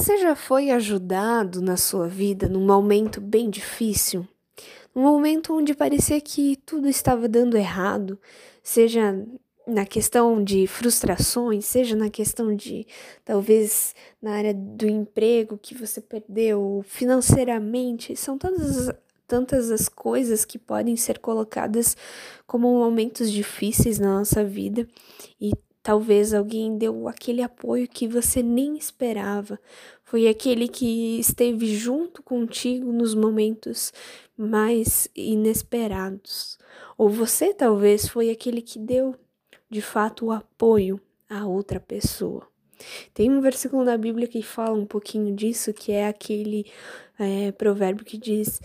Você já foi ajudado na sua vida num momento bem difícil? Num momento onde parecia que tudo estava dando errado, seja na questão de frustrações, seja na questão de talvez na área do emprego que você perdeu financeiramente, são todas tantas as coisas que podem ser colocadas como momentos difíceis na nossa vida e Talvez alguém deu aquele apoio que você nem esperava. Foi aquele que esteve junto contigo nos momentos mais inesperados. Ou você talvez foi aquele que deu de fato o apoio a outra pessoa. Tem um versículo na Bíblia que fala um pouquinho disso, que é aquele é, provérbio que diz: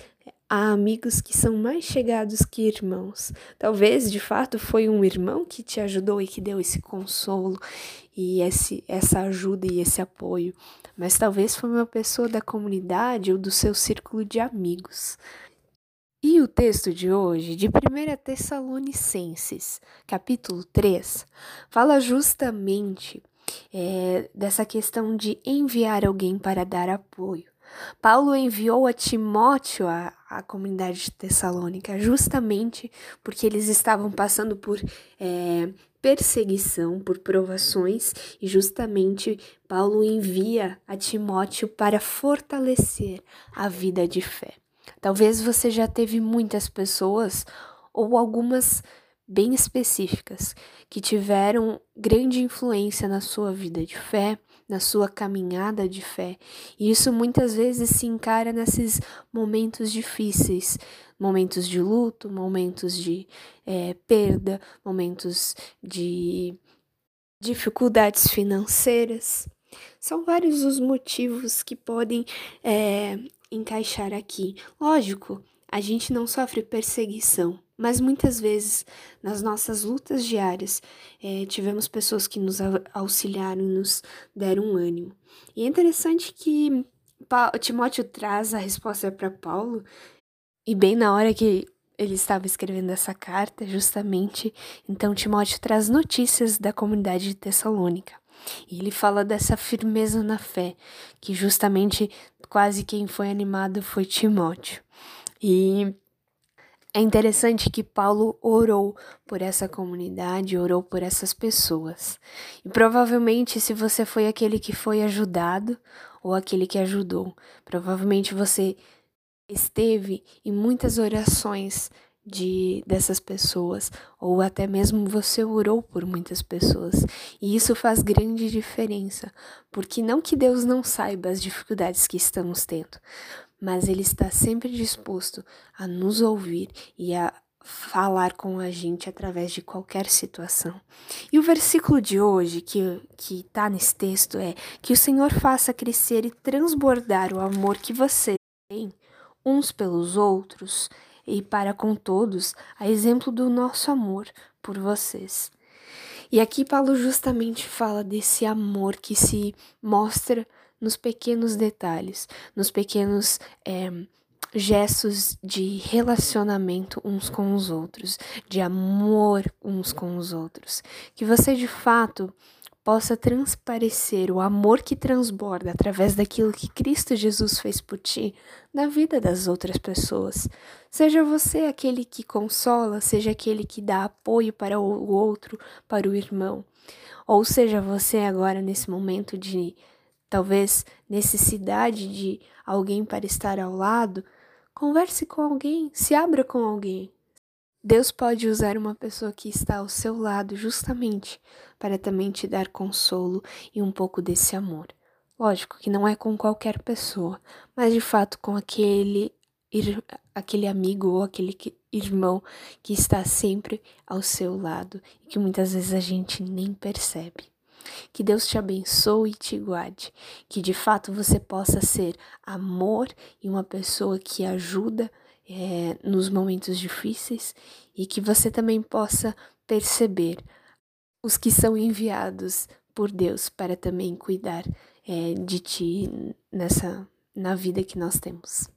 Há amigos que são mais chegados que irmãos. Talvez, de fato, foi um irmão que te ajudou e que deu esse consolo e esse, essa ajuda e esse apoio. Mas talvez foi uma pessoa da comunidade ou do seu círculo de amigos. E o texto de hoje, de 1 Tessalonicenses, capítulo 3, fala justamente é, dessa questão de enviar alguém para dar apoio. Paulo enviou a Timóteo à, à comunidade de Tessalônica justamente porque eles estavam passando por é, perseguição, por provações, e justamente Paulo envia a Timóteo para fortalecer a vida de fé. Talvez você já teve muitas pessoas ou algumas bem específicas que tiveram grande influência na sua vida de fé, na sua caminhada de fé. E isso muitas vezes se encara nesses momentos difíceis, momentos de luto, momentos de é, perda, momentos de dificuldades financeiras. São vários os motivos que podem é, encaixar aqui. Lógico, a gente não sofre perseguição, mas muitas vezes, nas nossas lutas diárias, é, tivemos pessoas que nos auxiliaram, nos deram um ânimo. E é interessante que Timóteo traz a resposta para Paulo, e bem na hora que ele estava escrevendo essa carta, justamente, então Timóteo traz notícias da comunidade de Tessalônica. E ele fala dessa firmeza na fé, que justamente quase quem foi animado foi Timóteo. E é interessante que Paulo orou por essa comunidade, orou por essas pessoas. E provavelmente, se você foi aquele que foi ajudado ou aquele que ajudou, provavelmente você esteve em muitas orações de dessas pessoas ou até mesmo você orou por muitas pessoas. E isso faz grande diferença, porque não que Deus não saiba as dificuldades que estamos tendo, mas Ele está sempre disposto a nos ouvir e a falar com a gente através de qualquer situação. E o versículo de hoje que que está nesse texto é que o Senhor faça crescer e transbordar o amor que você tem uns pelos outros e para com todos, a exemplo do nosso amor por vocês. E aqui Paulo justamente fala desse amor que se mostra nos pequenos detalhes, nos pequenos é, gestos de relacionamento uns com os outros, de amor uns com os outros. Que você de fato possa transparecer o amor que transborda através daquilo que Cristo Jesus fez por ti na vida das outras pessoas. Seja você aquele que consola, seja aquele que dá apoio para o outro, para o irmão. Ou seja você agora nesse momento de talvez necessidade de alguém para estar ao lado, converse com alguém, se abra com alguém. Deus pode usar uma pessoa que está ao seu lado justamente para também te dar consolo e um pouco desse amor. Lógico que não é com qualquer pessoa, mas de fato com aquele aquele amigo ou aquele irmão que está sempre ao seu lado e que muitas vezes a gente nem percebe. Que Deus te abençoe e te guarde. Que de fato você possa ser amor e uma pessoa que ajuda é, nos momentos difíceis e que você também possa perceber os que são enviados por Deus para também cuidar é, de ti nessa na vida que nós temos.